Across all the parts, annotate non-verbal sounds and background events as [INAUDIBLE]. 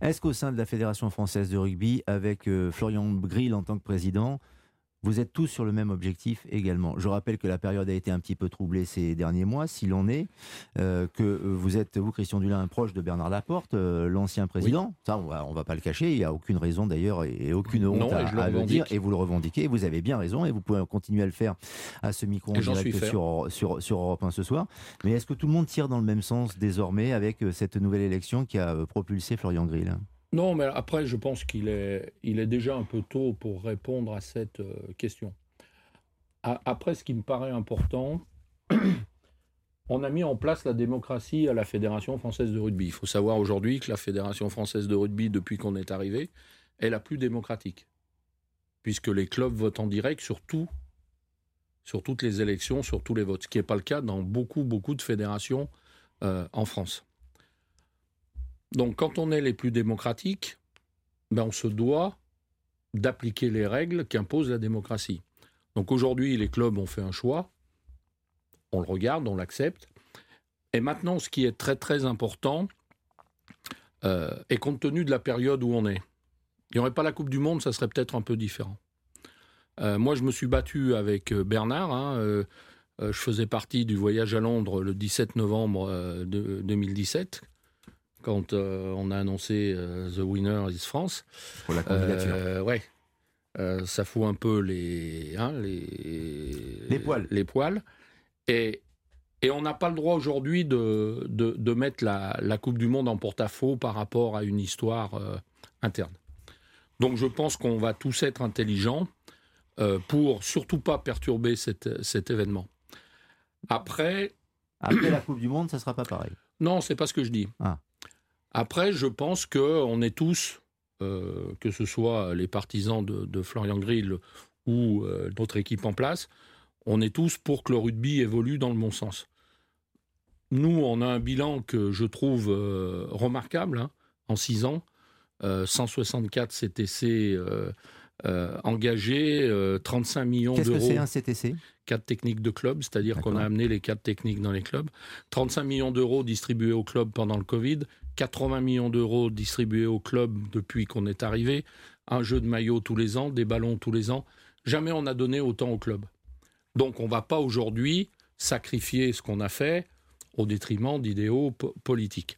Est-ce qu'au sein de la Fédération française de rugby, avec euh, Florian Grill en tant que président, vous êtes tous sur le même objectif également. Je rappelle que la période a été un petit peu troublée ces derniers mois, s'il en est, euh, que euh, vous êtes, vous, Christian Dulin, proche de Bernard Laporte, euh, l'ancien président. Ça, on va, on va pas le cacher. Il n'y a aucune raison d'ailleurs et, aucune honte à, le, dire. Et vous le revendiquez. vous avez bien raison. Et vous pouvez continuer à le faire à ce micro en direct sur, sur, sur Europe 1 ce soir. Mais est-ce que tout le monde tire dans le même sens désormais avec cette nouvelle élection qui a propulsé Florian Grill non, mais après, je pense qu'il est, il est déjà un peu tôt pour répondre à cette euh, question. après, ce qui me paraît important, [CLEARS THROAT] on a mis en place la démocratie à la Fédération française de rugby. Il faut savoir aujourd'hui que la Fédération française de rugby, depuis qu'on est arrivé, est la plus démocratique. Puisque les clubs votent en direct sur tout, sur toutes les élections, sur tous les votes. Ce qui n'est pas le cas dans beaucoup, beaucoup de fédérations euh, en France. Donc quand on est les plus démocratiques, ben on se doit d'appliquer les règles qu'impose la démocratie. Donc aujourd'hui, les clubs ont fait un choix, on le regarde, on l'accepte. Et maintenant, ce qui est très très important, euh, et compte tenu de la période où on est, il n'y aurait pas la Coupe du Monde, ça serait peut-être un peu différent. Euh, moi, je me suis battu avec euh, Bernard. Hein, je faisais partie du voyage à Londres le 17 novembre 2017 quand euh, on a annoncé euh, The Winner is France. Pour la candidature. Euh, ouais. ça fout un peu les, hein, les, les poils. Les poils. Et, et on n'a pas le droit aujourd'hui de, de, mettre la, la, Coupe du Monde en porte-à-faux par rapport à une histoire interne. Donc je pense qu'on va tous être intelligents pour surtout pas perturber cet, cet événement. Après. Après la Coupe du Monde, ça sera pas pareil. Non, c'est pas ce que je dis. Ah. Après, je pense qu'on est tous, euh, que ce soit les partisans de, Florian Grill ou euh, notre équipe en place, on est tous pour que le rugby évolue dans le bon sens. Nous, on a un bilan que je trouve euh, remarquable hein, en six ans. 164 CTC engagés, 35 millions d'euros. Qu'est-ce que c'est un CTC Quatre techniques de club, c'est-à-dire qu'on a amené les quatre techniques dans les clubs. 35 millions d'euros distribués aux clubs pendant le Covid, 80 millions d'euros distribués au club depuis qu'on est arrivé, un jeu de maillot tous les ans, des ballons tous les ans. Jamais on n'a donné autant au club. Donc on ne va pas aujourd'hui sacrifier ce qu'on a fait au détriment d'idéaux politiques.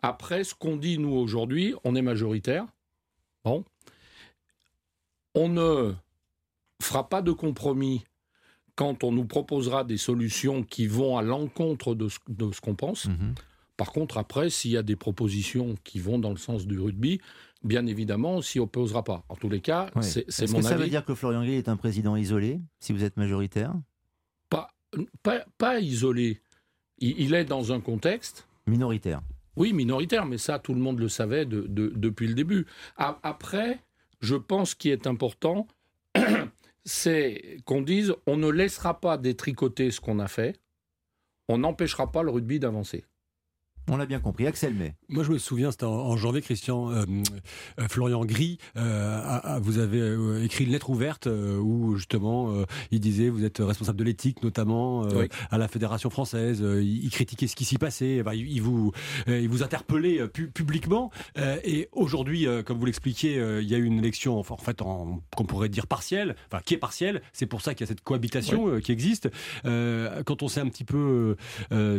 Après, ce qu'on dit, nous, aujourd'hui, on est majoritaire. Bon. On ne fera pas de compromis quand on nous proposera des solutions qui vont à l'encontre de ce, qu'on pense. Mhm. Par contre, après, s'il y a des propositions qui vont dans le sens du rugby, bien évidemment, on s'y opposera pas. En tous les cas, c'est mon avis. Est-ce que ça veut dire que Florian Gay est un président isolé, si vous êtes majoritaire? Pas, pas, isolé. Il, est dans un contexte... Minoritaire. Oui, minoritaire, mais ça, tout le monde le savait depuis le début. Après, je pense qu'il est important, [CLEARS THROAT] c'est qu'on dise, on ne laissera pas détricoter ce qu'on a fait, on n'empêchera pas le rugby d'avancer. On l'a bien compris. Axel May. Moi, je me souviens, c'était en, janvier, Christian, euh, euh, Florian Gris, euh, vous avez écrit une lettre ouverte où justement il disait vous êtes responsable de l'éthique, notamment à la Fédération française. il, critiquait ce qui s'y passait. il, vous, il vous interpellait publiquement. et aujourd'hui, comme vous l'expliquiez, il y a eu une élection, en fait, qu'on pourrait dire partielle, enfin qui est partielle. C'est pour ça qu'il y a cette cohabitation qui existe. quand on s'est un petit peu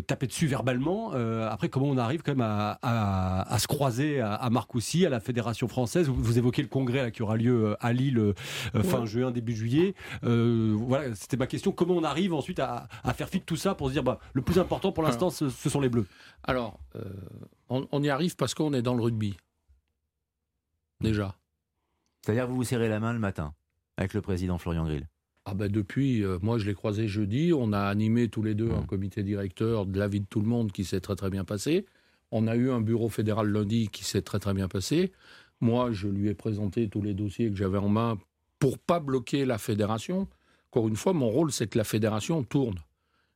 tapé dessus verbalement, après comment on arrive quand même à, se croiser à, Marcoussis, à la Fédération française. Vous, évoquez le congrès qui aura lieu euh, à Lille euh, fin juin, début juillet. Euh, voilà, c'était ma question. Comment on arrive ensuite à, faire fi de tout ça pour se dire, bah, le plus important pour l'instant, ce, sont les Bleus? Alors, on, y arrive parce qu'on est dans le rugby. Déjà. C'est-à-dire vous vous serrez la main le matin avec le président Florian Grill? Ah ben depuis, euh, moi je l'ai croisé jeudi, on a animé tous les deux un comité directeur de l'avis de tout le monde qui s'est très très bien passé. On a eu un bureau fédéral lundi qui s'est très très bien passé. Moi, je lui ai présenté tous les dossiers que j'avais en main pour pas bloquer la fédération. Encore une fois, mon rôle, c'est que la fédération tourne.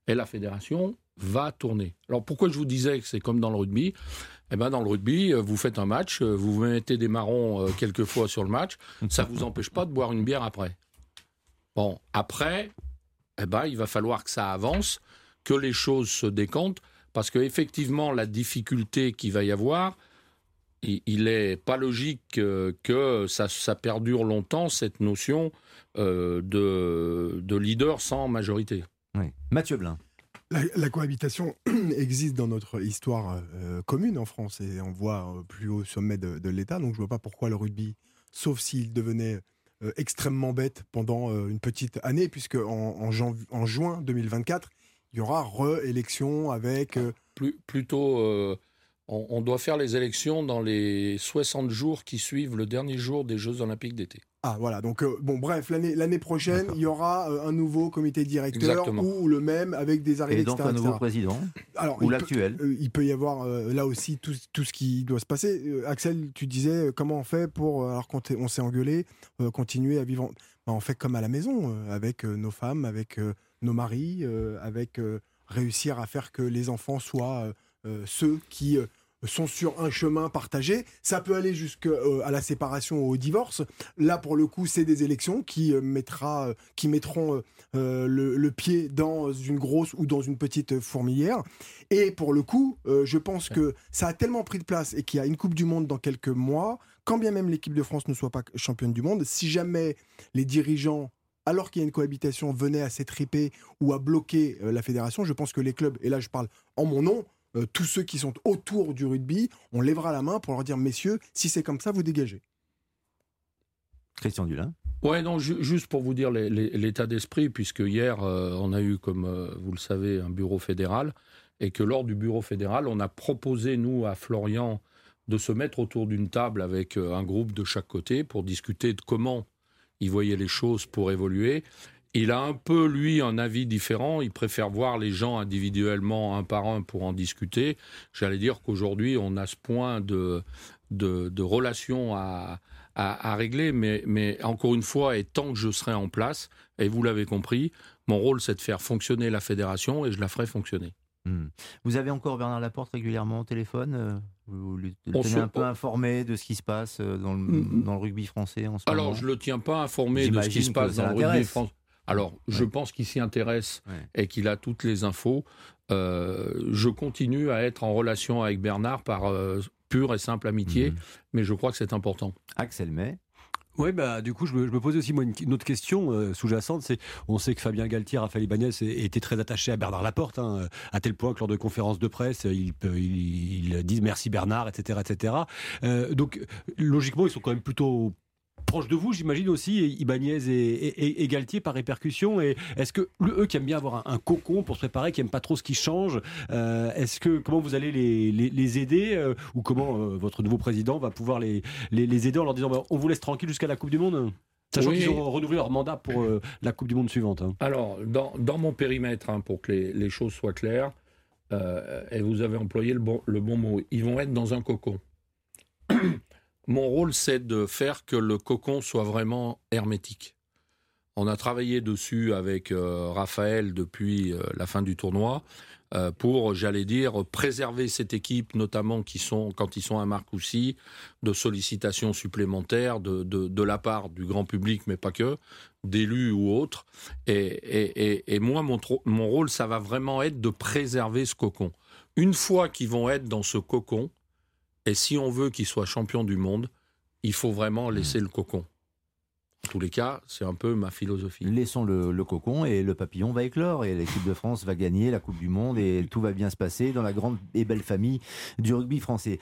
Et la fédération va tourner. Alors pourquoi je vous disais que c'est comme dans le rugby? Eh ben dans le rugby, euh, vous faites un match, euh, vous mettez des marrons quelques fois sur le match, ça ne vous empêche pas de boire une bière après. Bon, après, eh ben, il va falloir que ça avance, que les choses se décomptent, parce qu'effectivement, la difficulté qu'il va y avoir, il n'est pas logique que ça, ça, perdure longtemps, cette notion de, de leader sans majorité. Oui. Mathieu Blin. La, cohabitation [CLEARS THROAT] existe dans notre histoire euh, commune en France et on voit euh, plus haut sommet de, l'État. Donc je ne vois pas pourquoi le rugby, sauf s'il devenait euh, extrêmement bête pendant une petite année, puisque en, en, juin 2024, il y aura réélection avec... Plus, plutôt on, doit faire les élections dans les 60 jours qui suivent le dernier jour des Jeux Olympiques d'été. Ah voilà, donc euh, bon bref, l'année prochaine, il y aura euh, un nouveau comité directeur ou le même avec des arrivées, Et donc un nouveau président Ou l'actuel euh, Il peut y avoir là aussi tout, tout, ce qui doit se passer. Axel, tu disais comment on fait pour, alors qu'on on s'est engueulé, continuer à vivre... Ben, on fait comme à la maison, avec nos femmes, avec nos maris, avec réussir à faire que les enfants soient ceux qui sont sur un chemin partagé. Ça peut aller jusqu'à euh, la séparation ou au divorce. Là, pour le coup, c'est des élections qui, euh, euh, qui mettront le, pied dans une grosse ou dans une petite fourmilière. Et pour le coup, je pense que ça a tellement pris de place et qu'il y a une Coupe du Monde dans quelques mois, quand bien même l'équipe de France ne soit pas championne du monde, si jamais les dirigeants alors qu'il y a une cohabitation, venaient à s'étriper ou à bloquer la fédération, je pense que les clubs, et là je parle en mon nom, euh, tous ceux qui sont autour du rugby, on lèvera la main pour leur dire, messieurs, si c'est comme ça, vous dégagez. Christian Dulin. Ouais, non, juste pour vous dire l'état d'esprit, puisque hier, euh, on a eu, comme euh, vous le savez, un bureau fédéral, et que lors du bureau fédéral, on a proposé, nous, à Florian, de se mettre autour d'une table avec un groupe de chaque côté pour discuter de comment ils voyaient les choses pour évoluer. Il a un peu, lui, un avis différent. Il préfère voir les gens individuellement, un par un, pour en discuter. J'allais dire qu'aujourd'hui, on a ce point de, de, relation à, à, régler. Mais, mais encore une fois, et tant que je serai en place, et vous l'avez compris, mon rôle, c'est de faire fonctionner la fédération et je la ferai fonctionner. Hmm. Vous avez encore Bernard Laporte régulièrement au téléphone euh, Vous le tenez un peu informé de ce qui se passe euh, dans le, hmm. dans le rugby français en ce moment Alors, je ne le tiens pas informé de ce qui se passe dans le rugby français. Alors, je pense qu'il s'y intéresse et qu'il a toutes les infos. Euh, je continue à être en relation avec Bernard par euh, pure et simple amitié, mhm. mais je crois que c'est important. Axel May oui, bah, du coup, je me, posais aussi moi, une, autre question euh, sous-jacente. C'est, on sait que Fabien Galtier, Raphaël Ibanez était très attaché à Bernard Laporte, hein, à tel point que lors de conférences de presse, ils, ils, disent merci Bernard, etc., etc. donc, logiquement, ils sont quand même plutôt proche de vous, j'imagine aussi, Ibanez et, Galtier par répercussion. Et est-ce que eux qui aiment bien avoir un, cocon pour se préparer, qui n'aiment pas trop ce qui change, euh, est-ce que comment vous allez les, aider euh, ou comment euh, votre nouveau président va pouvoir les, les, aider en leur disant bah, on vous laisse tranquille jusqu'à la Coupe du Monde? Sachant qu'ils ont renouvelé leur mandat pour la Coupe du Monde suivante. Hein. Alors, dans, dans, mon périmètre, hein, pour que les, choses soient claires, et vous avez employé le bon, le bon mot, ils vont être dans un cocon. Mon rôle, c'est de faire que le cocon soit vraiment hermétique. On a travaillé dessus avec euh, Raphaël depuis euh, la fin du tournoi euh, pour, j'allais dire, préserver cette équipe, notamment qui sont, quand ils sont à Marcoussis, de sollicitations supplémentaires de, de, la part du grand public, mais pas que, d'élus ou autres. Et, et, moi, mon, mon rôle, ça va vraiment être de préserver ce cocon. Une fois qu'ils vont être dans ce cocon, et si on veut qu'il soit champion du monde, il faut vraiment laisser le cocon. En tous les cas, c'est un peu ma philosophie. Laissons le, cocon et le papillon va éclore et l'équipe de France va gagner la Coupe du Monde et tout va bien se passer dans la grande et belle famille du rugby français.